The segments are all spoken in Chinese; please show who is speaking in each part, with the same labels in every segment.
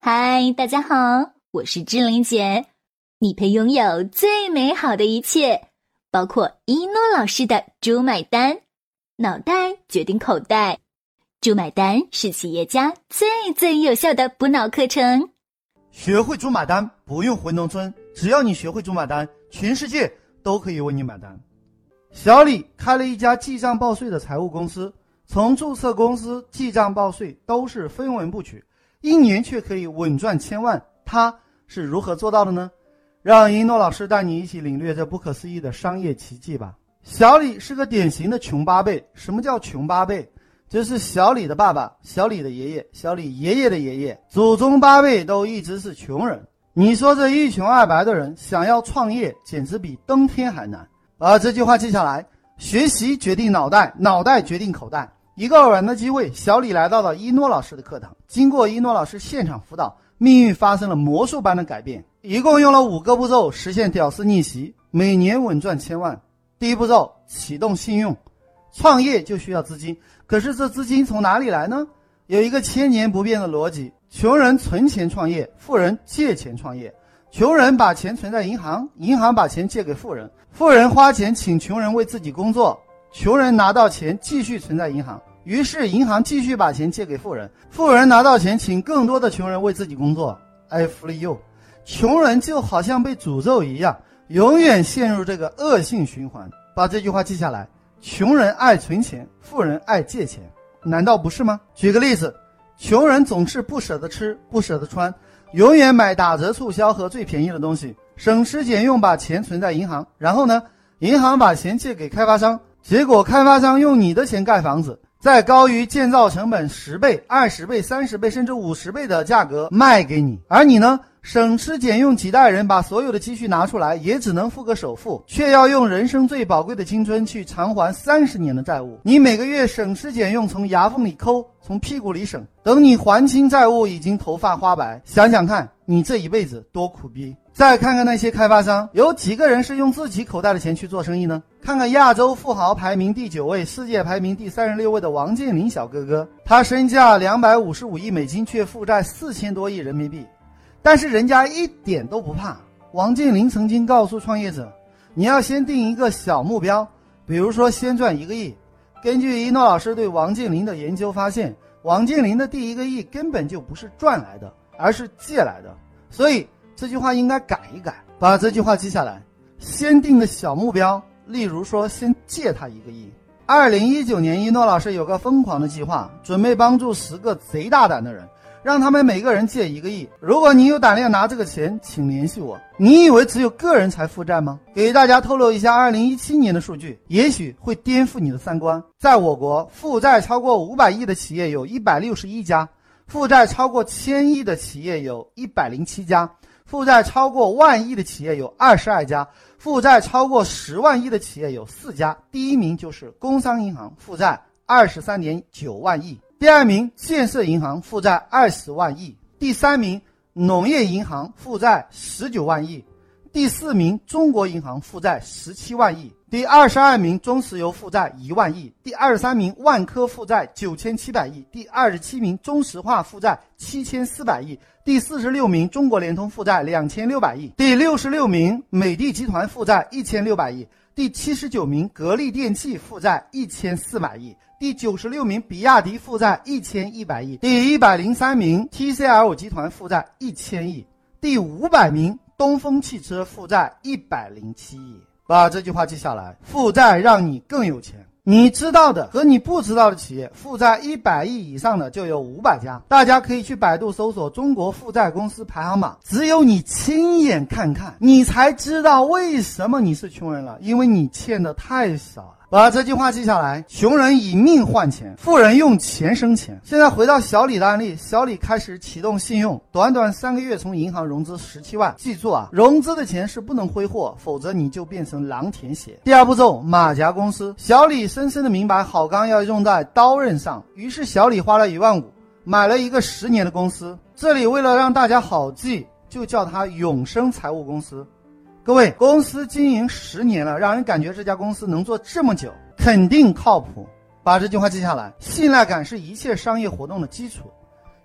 Speaker 1: 嗨，大家好，我是志玲姐。你配拥有最美好的一切，包括一诺老师的“猪买单”，脑袋决定口袋，“猪买单”是企业家最最有效的补脑课程。
Speaker 2: 学会“猪买单”，不用回农村，只要你学会“猪买单”，全世界都可以为你买单。小李开了一家记账报税的财务公司，从注册公司、记账报税都是分文不取。一年却可以稳赚千万，他是如何做到的呢？让一诺老师带你一起领略这不可思议的商业奇迹吧。小李是个典型的穷八辈。什么叫穷八辈？就是小李的爸爸、小李的爷爷、小李爷爷的爷爷，祖宗八辈都一直是穷人。你说这一穷二白的人想要创业，简直比登天还难。把这句话记下来：学习决定脑袋，脑袋决定口袋。一个偶然的机会，小李来到了一诺老师的课堂。经过一诺老师现场辅导，命运发生了魔术般的改变。一共用了五个步骤实现屌丝逆袭，每年稳赚千万。第一步骤：启动信用。创业就需要资金，可是这资金从哪里来呢？有一个千年不变的逻辑：穷人存钱创业，富人借钱创业。穷人把钱存在银行，银行把钱借给富人，富人花钱请穷人为自己工作，穷人拿到钱继续存在银行。于是，银行继续把钱借给富人，富人拿到钱，请更多的穷人为自己工作。I free you，穷人就好像被诅咒一样，永远陷入这个恶性循环。把这句话记下来：穷人爱存钱，富人爱借钱，难道不是吗？举个例子，穷人总是不舍得吃，不舍得穿，永远买打折促销和最便宜的东西，省吃俭用把钱存在银行，然后呢，银行把钱借给开发商，结果开发商用你的钱盖房子。在高于建造成本十倍、二十倍、三十倍甚至五十倍的价格卖给你，而你呢，省吃俭用几代人把所有的积蓄拿出来，也只能付个首付，却要用人生最宝贵的青春去偿还三十年的债务。你每个月省吃俭用，从牙缝里抠，从屁股里省，等你还清债务，已经头发花白。想想看，你这一辈子多苦逼！再看看那些开发商，有几个人是用自己口袋的钱去做生意呢？看看亚洲富豪排名第九位、世界排名第三十六位的王健林小哥哥，他身价两百五十五亿美金，却负债四千多亿人民币，但是人家一点都不怕。王健林曾经告诉创业者：“你要先定一个小目标，比如说先赚一个亿。”根据一诺老师对王健林的研究发现，王健林的第一个亿根本就不是赚来的，而是借来的，所以。这句话应该改一改，把这句话记下来。先定个小目标，例如说，先借他一个亿。二零一九年，一诺老师有个疯狂的计划，准备帮助十个贼大胆的人，让他们每个人借一个亿。如果你有胆量拿这个钱，请联系我。你以为只有个人才负债吗？给大家透露一下，二零一七年的数据，也许会颠覆你的三观。在我国，负债超过五百亿的企业有一百六十一家，负债超过千亿的企业有一百零七家。负债超过万亿的企业有二十二家，负债超过十万亿的企业有四家。第一名就是工商银行，负债二十三点九万亿；第二名建设银行，负债二十万亿；第三名农业银行，负债十九万亿；第四名中国银行，负债十七万亿。第二十二名中石油负债一万亿，第二十三名万科负债九千七百亿，第二十七名中石化负债七千四百亿，第四十六名中国联通负债两千六百亿，第六十六名美的集团负债一千六百亿，第七十九名格力电器负债一千四百亿，第九十六名比亚迪负债一千一百亿，第一百零三名 TCL 集团负债一千亿，第五百名东风汽车负债一百零七亿。把这句话记下来：负债让你更有钱。你知道的和你不知道的企业，负债一百亿以上的就有五百家。大家可以去百度搜索中国负债公司排行榜。只有你亲眼看看，你才知道为什么你是穷人了，因为你欠的太少。把这句话记下来：穷人以命换钱，富人用钱生钱。现在回到小李的案例，小李开始启动信用，短短三个月从银行融资十七万。记住啊，融资的钱是不能挥霍，否则你就变成狼舔血。第二步骤，马甲公司。小李深深的明白好钢要用在刀刃上，于是小李花了一万五买了一个十年的公司。这里为了让大家好记，就叫它永生财务公司。各位，公司经营十年了，让人感觉这家公司能做这么久，肯定靠谱。把这句话记下来：信赖感是一切商业活动的基础。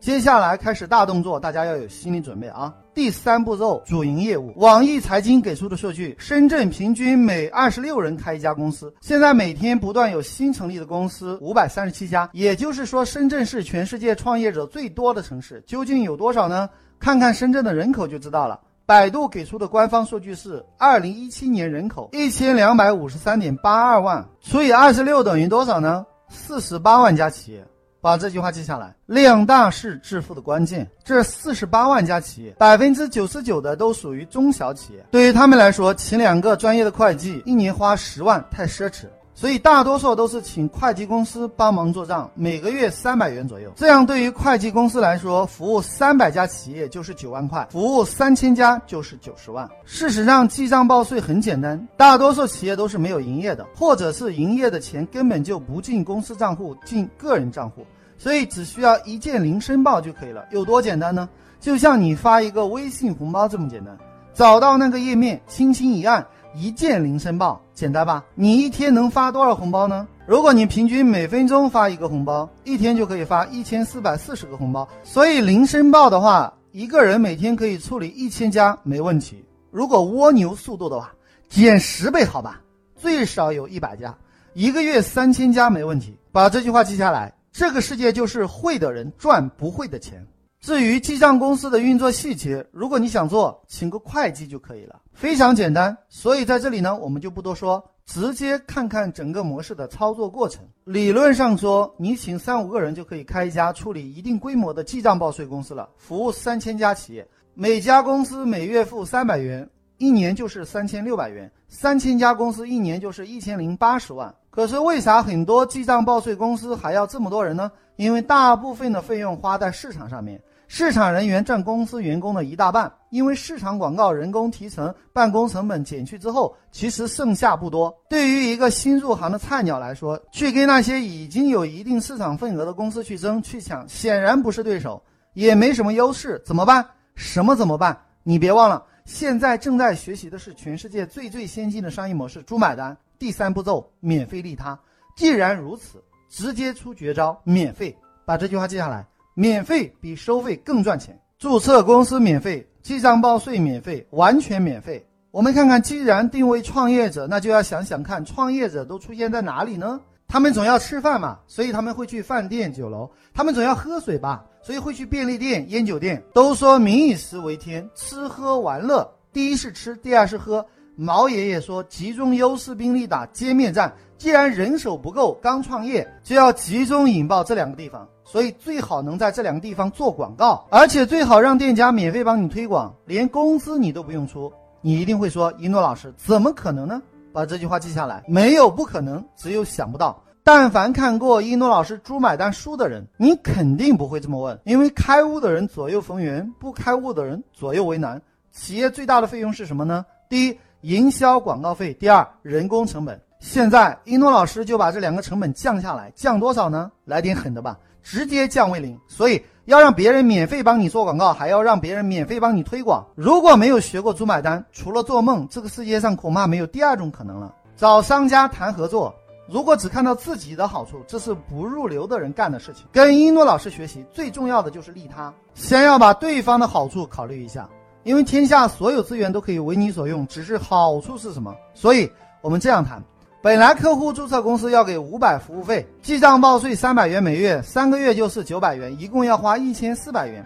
Speaker 2: 接下来开始大动作，大家要有心理准备啊！第三步骤，主营业务。网易财经给出的数据，深圳平均每二十六人开一家公司。现在每天不断有新成立的公司，五百三十七家。也就是说，深圳是全世界创业者最多的城市。究竟有多少呢？看看深圳的人口就知道了。百度给出的官方数据是，二零一七年人口一千两百五十三点八二万，除以二十六等于多少呢？四十八万家企业。把这句话记下来，量大是致富的关键。这四十八万家企业，百分之九十九的都属于中小企业。对于他们来说，请两个专业的会计，一年花十万太奢侈。所以大多数都是请会计公司帮忙做账，每个月三百元左右。这样对于会计公司来说，服务三百家企业就是九万块，服务三千家就是九十万。事实上，记账报税很简单，大多数企业都是没有营业的，或者是营业的钱根本就不进公司账户，进个人账户，所以只需要一键零申报就可以了。有多简单呢？就像你发一个微信红包这么简单，找到那个页面，轻轻一按。一键零申报，简单吧？你一天能发多少红包呢？如果你平均每分钟发一个红包，一天就可以发一千四百四十个红包。所以零申报的话，一个人每天可以处理一千家没问题。如果蜗牛速度的话，减十倍好吧？最少有一百家，一个月三千家没问题。把这句话记下来。这个世界就是会的人赚不会的钱。至于记账公司的运作细节，如果你想做，请个会计就可以了，非常简单。所以在这里呢，我们就不多说，直接看看整个模式的操作过程。理论上说，你请三五个人就可以开一家处理一定规模的记账报税公司了，服务三千家企业，每家公司每月付三百元，一年就是三千六百元，三千家公司一年就是一千零八十万。可是为啥很多记账报税公司还要这么多人呢？因为大部分的费用花在市场上面。市场人员占公司员工的一大半，因为市场广告、人工提成、办公成本减去之后，其实剩下不多。对于一个新入行的菜鸟来说，去跟那些已经有一定市场份额的公司去争、去抢，显然不是对手，也没什么优势。怎么办？什么怎么办？你别忘了，现在正在学习的是全世界最最先进的商业模式——猪买单。第三步骤，免费利他。既然如此，直接出绝招，免费。把这句话记下来。免费比收费更赚钱，注册公司免费，记账报税免费，完全免费。我们看看，既然定位创业者，那就要想想看，创业者都出现在哪里呢？他们总要吃饭嘛，所以他们会去饭店、酒楼；他们总要喝水吧，所以会去便利店、烟酒店。都说民以食为天，吃喝玩乐，第一是吃，第二是喝。毛爷爷说，集中优势兵力打歼灭战。既然人手不够，刚创业就要集中引爆这两个地方。所以最好能在这两个地方做广告，而且最好让店家免费帮你推广，连工资你都不用出。你一定会说，一诺老师怎么可能呢？把这句话记下来，没有不可能，只有想不到。但凡看过一诺老师猪买单书的人，你肯定不会这么问，因为开悟的人左右逢源，不开悟的人左右为难。企业最大的费用是什么呢？第一，营销广告费；第二，人工成本。现在一诺老师就把这两个成本降下来，降多少呢？来点狠的吧。直接降为零，所以要让别人免费帮你做广告，还要让别人免费帮你推广。如果没有学过猪买单，除了做梦，这个世界上恐怕没有第二种可能了。找商家谈合作，如果只看到自己的好处，这是不入流的人干的事情。跟一诺老师学习，最重要的就是利他，先要把对方的好处考虑一下，因为天下所有资源都可以为你所用，只是好处是什么？所以我们这样谈。本来客户注册公司要给五百服务费，记账报税三百元每月，三个月就是九百元，一共要花一千四百元。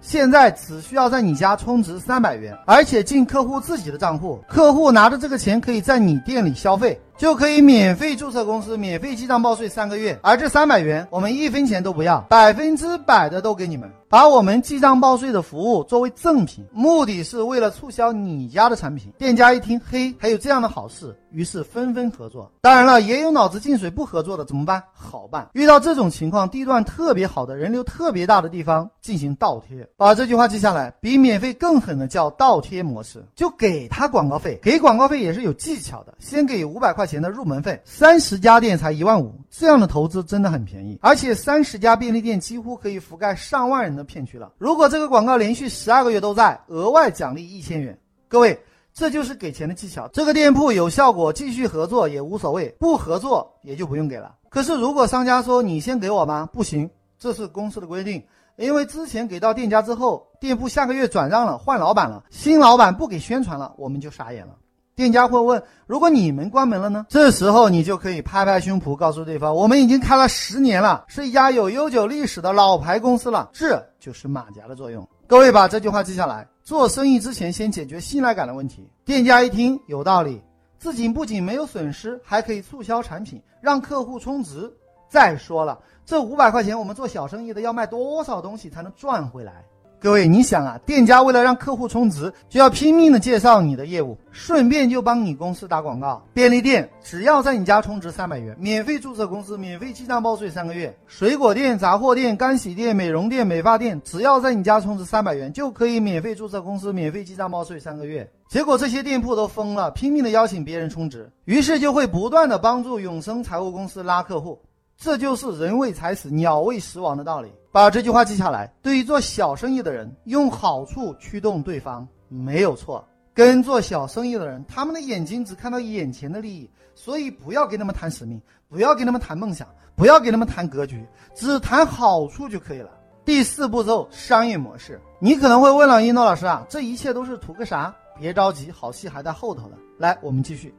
Speaker 2: 现在只需要在你家充值三百元，而且进客户自己的账户，客户拿着这个钱可以在你店里消费。就可以免费注册公司，免费记账报税三个月，而这三百元我们一分钱都不要，百分之百的都给你们，把我们记账报税的服务作为赠品，目的是为了促销你家的产品。店家一听，嘿，还有这样的好事，于是纷纷合作。当然了，也有脑子进水不合作的，怎么办？好办，遇到这种情况，地段特别好的人流特别大的地方进行倒贴，把这句话记下来，比免费更狠的叫倒贴模式，就给他广告费，给广告费也是有技巧的，先给五百块钱钱。的入门费，三十家店才一万五，这样的投资真的很便宜，而且三十家便利店几乎可以覆盖上万人的片区了。如果这个广告连续十二个月都在，额外奖励一千元。各位，这就是给钱的技巧。这个店铺有效果，继续合作也无所谓，不合作也就不用给了。可是如果商家说你先给我吗？不行，这是公司的规定。因为之前给到店家之后，店铺下个月转让了，换老板了，新老板不给宣传了，我们就傻眼了。店家会问：如果你们关门了呢？这时候你就可以拍拍胸脯，告诉对方：我们已经开了十年了，是一家有悠久历史的老牌公司了。这就是马甲的作用。各位把这句话记下来：做生意之前先解决信赖感的问题。店家一听有道理，自己不仅没有损失，还可以促销产品，让客户充值。再说了。这五百块钱，我们做小生意的要卖多少东西才能赚回来？各位，你想啊，店家为了让客户充值，就要拼命的介绍你的业务，顺便就帮你公司打广告。便利店只要在你家充值三百元，免费注册公司，免费记账报税三个月。水果店、杂货店、干洗店、美容店、美发店，只要在你家充值三百元，就可以免费注册公司，免费记账报税三个月。结果这些店铺都疯了，拼命的邀请别人充值，于是就会不断的帮助永生财务公司拉客户。这就是人为财死，鸟为食亡的道理。把这句话记下来。对于做小生意的人，用好处驱动对方没有错。跟做小生意的人，他们的眼睛只看到眼前的利益，所以不要跟他们谈使命，不要跟他们谈梦想，不要跟他们谈格局，只谈好处就可以了。第四步骤，商业模式。你可能会问了，一诺老师啊，这一切都是图个啥？别着急，好戏还在后头呢。来，我们继续。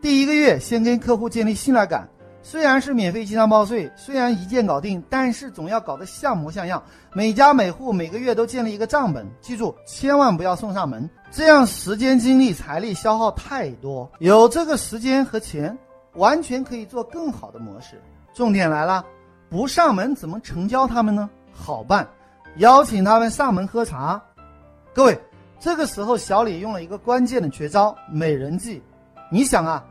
Speaker 2: 第一个月，先跟客户建立信赖感。虽然是免费记账报税，虽然一键搞定，但是总要搞得像模像样。每家每户每个月都建立一个账本，记住千万不要送上门，这样时间、精力、财力消耗太多。有这个时间和钱，完全可以做更好的模式。重点来了，不上门怎么成交他们呢？好办，邀请他们上门喝茶。各位，这个时候小李用了一个关键的绝招——美人计。你想啊。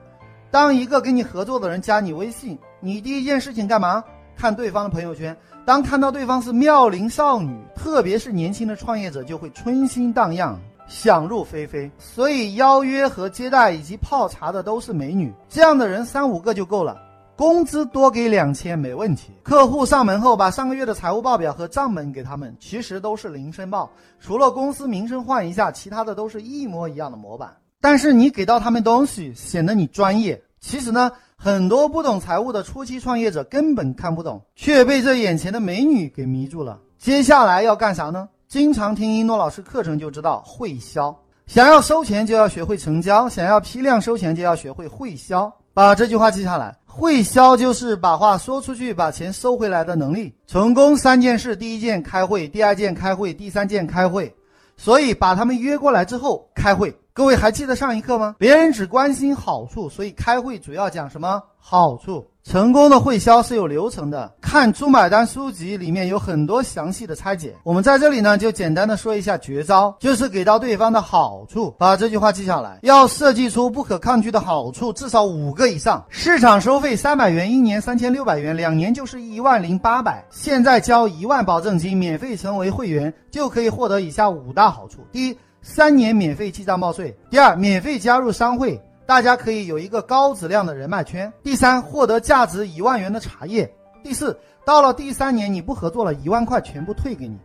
Speaker 2: 当一个跟你合作的人加你微信，你第一件事情干嘛？看对方的朋友圈。当看到对方是妙龄少女，特别是年轻的创业者，就会春心荡漾，想入非非。所以邀约和接待以及泡茶的都是美女，这样的人三五个就够了。工资多给两千没问题。客户上门后，把上个月的财务报表和账本给他们，其实都是零申报，除了公司名称换一下，其他的都是一模一样的模板。但是你给到他们东西，显得你专业。其实呢，很多不懂财务的初期创业者根本看不懂，却被这眼前的美女给迷住了。接下来要干啥呢？经常听一诺老师课程就知道，会销。想要收钱就要学会成交，想要批量收钱就要学会会销。把这句话记下来，会销就是把话说出去，把钱收回来的能力。成功三件事：第一件开会，第二件开会，第三件开会。所以把他们约过来之后开会。各位还记得上一课吗？别人只关心好处，所以开会主要讲什么好处？成功的会销是有流程的，看猪买单书籍里面有很多详细的拆解。我们在这里呢，就简单的说一下绝招，就是给到对方的好处。把这句话记下来，要设计出不可抗拒的好处，至少五个以上。市场收费三百元，一年三千六百元，两年就是一万零八百。现在交一万保证金，免费成为会员，就可以获得以下五大好处：第一。三年免费记账报税。第二，免费加入商会，大家可以有一个高质量的人脉圈。第三，获得价值一万元的茶叶。第四，到了第三年你不合作了，一万块全部退给你。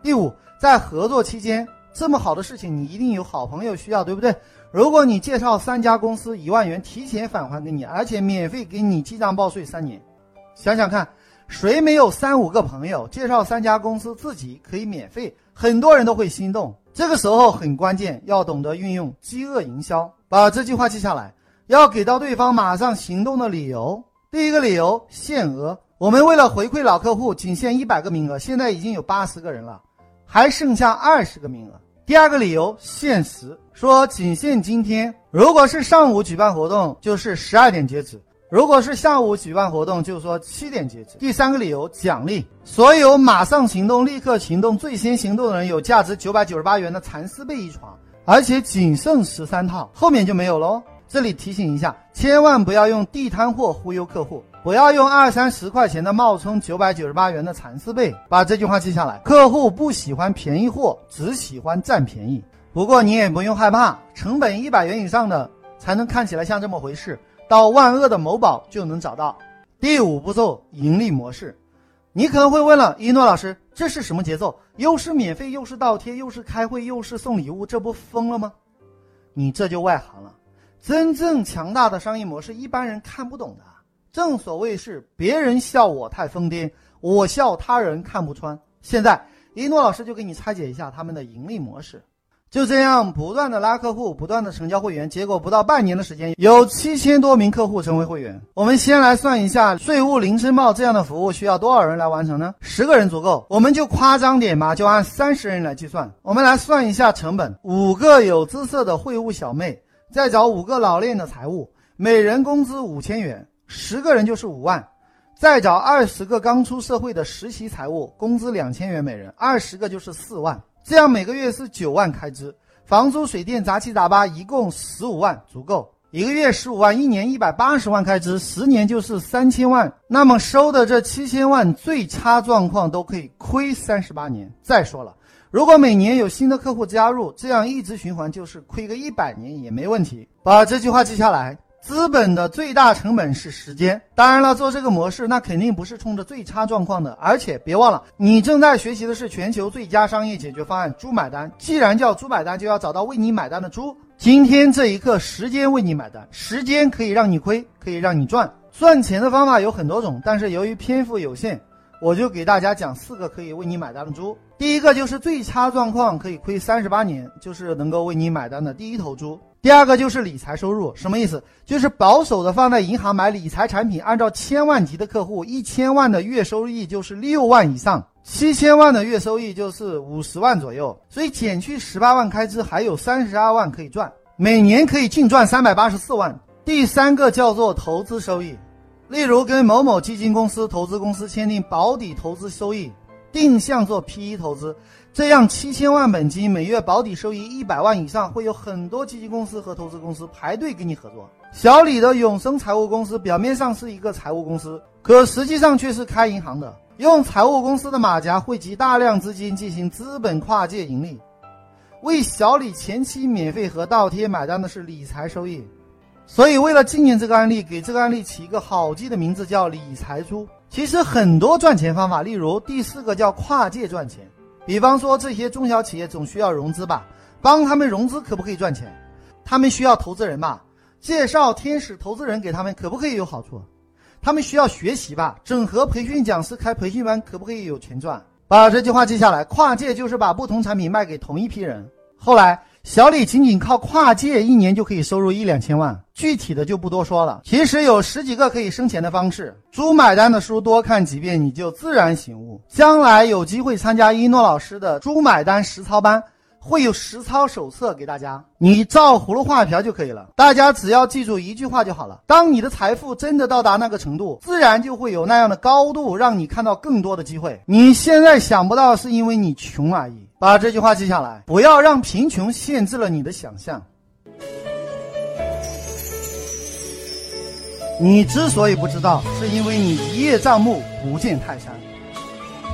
Speaker 2: 第五，在合作期间，这么好的事情你一定有好朋友需要，对不对？如果你介绍三家公司一万元提前返还给你，而且免费给你记账报税三年，想想看，谁没有三五个朋友介绍三家公司自己可以免费？很多人都会心动。这个时候很关键，要懂得运用饥饿营销，把这句话记下来，要给到对方马上行动的理由。第一个理由，限额，我们为了回馈老客户，仅限一百个名额，现在已经有八十个人了，还剩下二十个名额。第二个理由，限时，说仅限今天，如果是上午举办活动，就是十二点截止。如果是下午举办活动，就说七点截止。第三个理由，奖励所有马上行动、立刻行动、最先行动的人，有价值九百九十八元的蚕丝被一床，而且仅剩十三套，后面就没有喽。这里提醒一下，千万不要用地摊货忽悠客户，不要用二三十块钱的冒充九百九十八元的蚕丝被。把这句话记下来，客户不喜欢便宜货，只喜欢占便宜。不过你也不用害怕，成本一百元以上的才能看起来像这么回事。到万恶的某宝就能找到。第五步骤盈利模式，你可能会问了，一诺老师，这是什么节奏？又是免费，又是倒贴，又是开会，又是送礼物，这不疯了吗？你这就外行了。真正强大的商业模式，一般人看不懂的。正所谓是别人笑我太疯癫，我笑他人看不穿。现在一诺老师就给你拆解一下他们的盈利模式。就这样不断的拉客户，不断的成交会员，结果不到半年的时间，有七千多名客户成为会员。我们先来算一下，税务零申报这样的服务需要多少人来完成呢？十个人足够，我们就夸张点嘛，就按三十人来计算。我们来算一下成本：五个有姿色的会务小妹，再找五个老练的财务，每人工资五千元，十个人就是五万，再找二十个刚出社会的实习财务，工资两千元每人，二十个就是四万。这样每个月是九万开支，房租、水电、杂七杂八，一共十五万，足够一个月十五万，一年一百八十万开支，十年就是三千万。那么收的这七千万，最差状况都可以亏三十八年。再说了，如果每年有新的客户加入，这样一直循环，就是亏个一百年也没问题。把这句话记下来。资本的最大成本是时间。当然了，做这个模式，那肯定不是冲着最差状况的。而且别忘了，你正在学习的是全球最佳商业解决方案——猪买单。既然叫猪买单，就要找到为你买单的猪。今天这一刻，时间为你买单。时间可以让你亏，可以让你赚。赚钱的方法有很多种，但是由于篇幅有限，我就给大家讲四个可以为你买单的猪。第一个就是最差状况可以亏三十八年，就是能够为你买单的第一头猪。第二个就是理财收入，什么意思？就是保守的放在银行买理财产品，按照千万级的客户，一千万的月收益就是六万以上，七千万的月收益就是五十万左右，所以减去十八万开支，还有三十二万可以赚，每年可以净赚三百八十四万。第三个叫做投资收益，例如跟某某基金公司、投资公司签订保底投资收益，定向做 PE 投资。这样七千万本金，每月保底收益一百万以上，会有很多基金公司和投资公司排队跟你合作。小李的永生财务公司表面上是一个财务公司，可实际上却是开银行的，用财务公司的马甲汇集大量资金进行资本跨界盈利。为小李前期免费和倒贴买单的是理财收益，所以为了纪念这个案例，给这个案例起一个好记的名字叫理财猪。其实很多赚钱方法，例如第四个叫跨界赚钱。比方说，这些中小企业总需要融资吧？帮他们融资可不可以赚钱？他们需要投资人吧？介绍天使投资人给他们可不可以有好处？他们需要学习吧？整合培训讲师开培训班可不可以有钱赚？把这句话记下来，跨界就是把不同产品卖给同一批人。后来。小李仅仅靠跨界，一年就可以收入一两千万，具体的就不多说了。其实有十几个可以生钱的方式。猪买单的书多看几遍，你就自然醒悟。将来有机会参加一诺老师的猪买单实操班。会有实操手册给大家，你照葫芦画瓢就可以了。大家只要记住一句话就好了：当你的财富真的到达那个程度，自然就会有那样的高度，让你看到更多的机会。你现在想不到，是因为你穷而已。把这句话记下来，不要让贫穷限制了你的想象。你之所以不知道，是因为你一叶障目，不见泰山。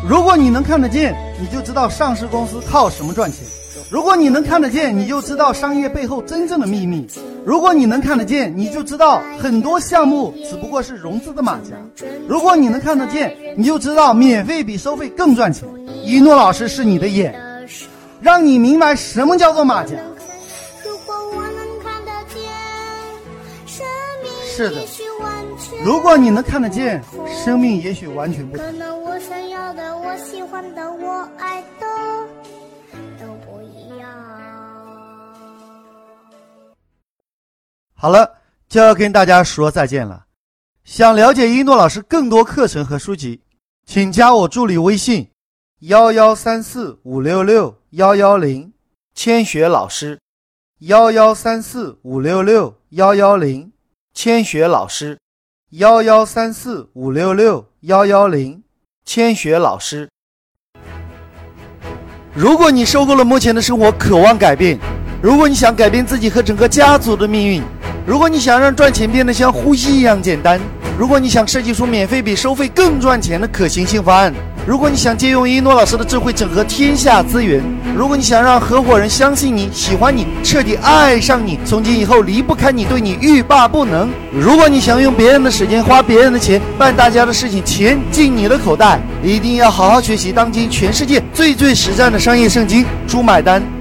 Speaker 2: 如果你能看得见，你就知道上市公司靠什么赚钱。如果你能看得见，你就知道商业背后真正的秘密；如果你能看得见，你就知道很多项目只不过是融资的马甲；如果你能看得见，你就知道免费比收费更赚钱。一诺老师是你的眼，让你明白什么叫做马甲。是的，如果你能看得见，生命也许完全不同。好了，就要跟大家说再见了。想了解一诺老师更多课程和书籍，请加我助理微信：幺幺三四五六六幺幺零，千雪老师；幺幺三四五六六幺幺零，千雪老师；幺幺三四五六六幺幺零，千雪老师。如果你受够了目前的生活，渴望改变；如果你想改变自己和整个家族的命运。如果你想让赚钱变得像呼吸一样简单，如果你想设计出免费比收费更赚钱的可行性方案，如果你想借用一诺老师的智慧整合天下资源，如果你想让合伙人相信你、喜欢你、彻底爱上你，从今以后离不开你，对你欲罢不能，如果你想用别人的时间花别人的钱办大家的事情，钱进你的口袋，一定要好好学习当今全世界最最实战的商业圣经《猪买单》。